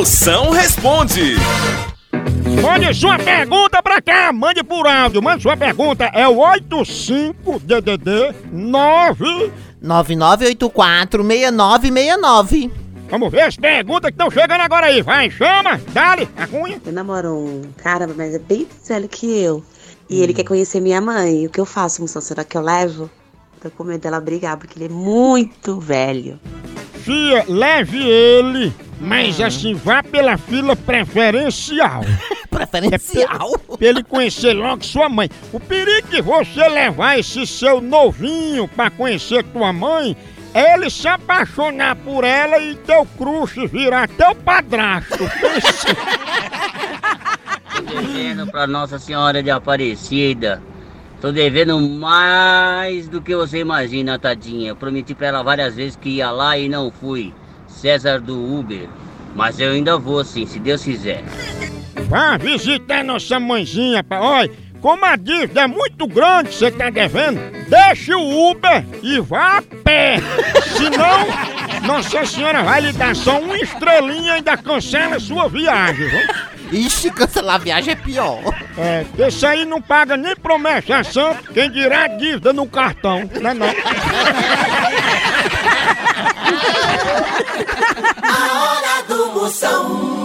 Moção responde. Mande sua pergunta pra cá, mande por áudio. Mande sua pergunta, é o 85-DDD 9. 99846969. Vamos ver as perguntas que estão chegando agora aí. Vai, chama, dale, a cunha. Eu namoro um cara, mas é bem mais velho que eu. E ele quer conhecer minha mãe. O que eu faço, moção? Será que eu levo? Tô com medo dela brigar, porque ele é muito velho. Fia, leve ele, mas assim, vá pela fila preferencial. Preferencial. Pra ele conhecer logo sua mãe. O perigo de você levar esse seu novinho pra conhecer tua mãe é ele se apaixonar por ela e teu crush virar teu padrasto. Tô devendo pra Nossa Senhora de Aparecida. Tô devendo mais do que você imagina, tadinha. Eu prometi pra ela várias vezes que ia lá e não fui. César do Uber. Mas eu ainda vou sim, se Deus quiser. Vá visitar nossa mãezinha, pá. Olha, como a dívida é muito grande, você tá devendo, deixe o Uber e vá a pé. Senão, Nossa Senhora vai lhe dar só uma estrelinha e ainda cancela a sua viagem. viu? Ixi, cancelar a viagem é pior. É, esse aí não paga nem promessa santo, quem dirá dívida no cartão, né não? A hora do Moção.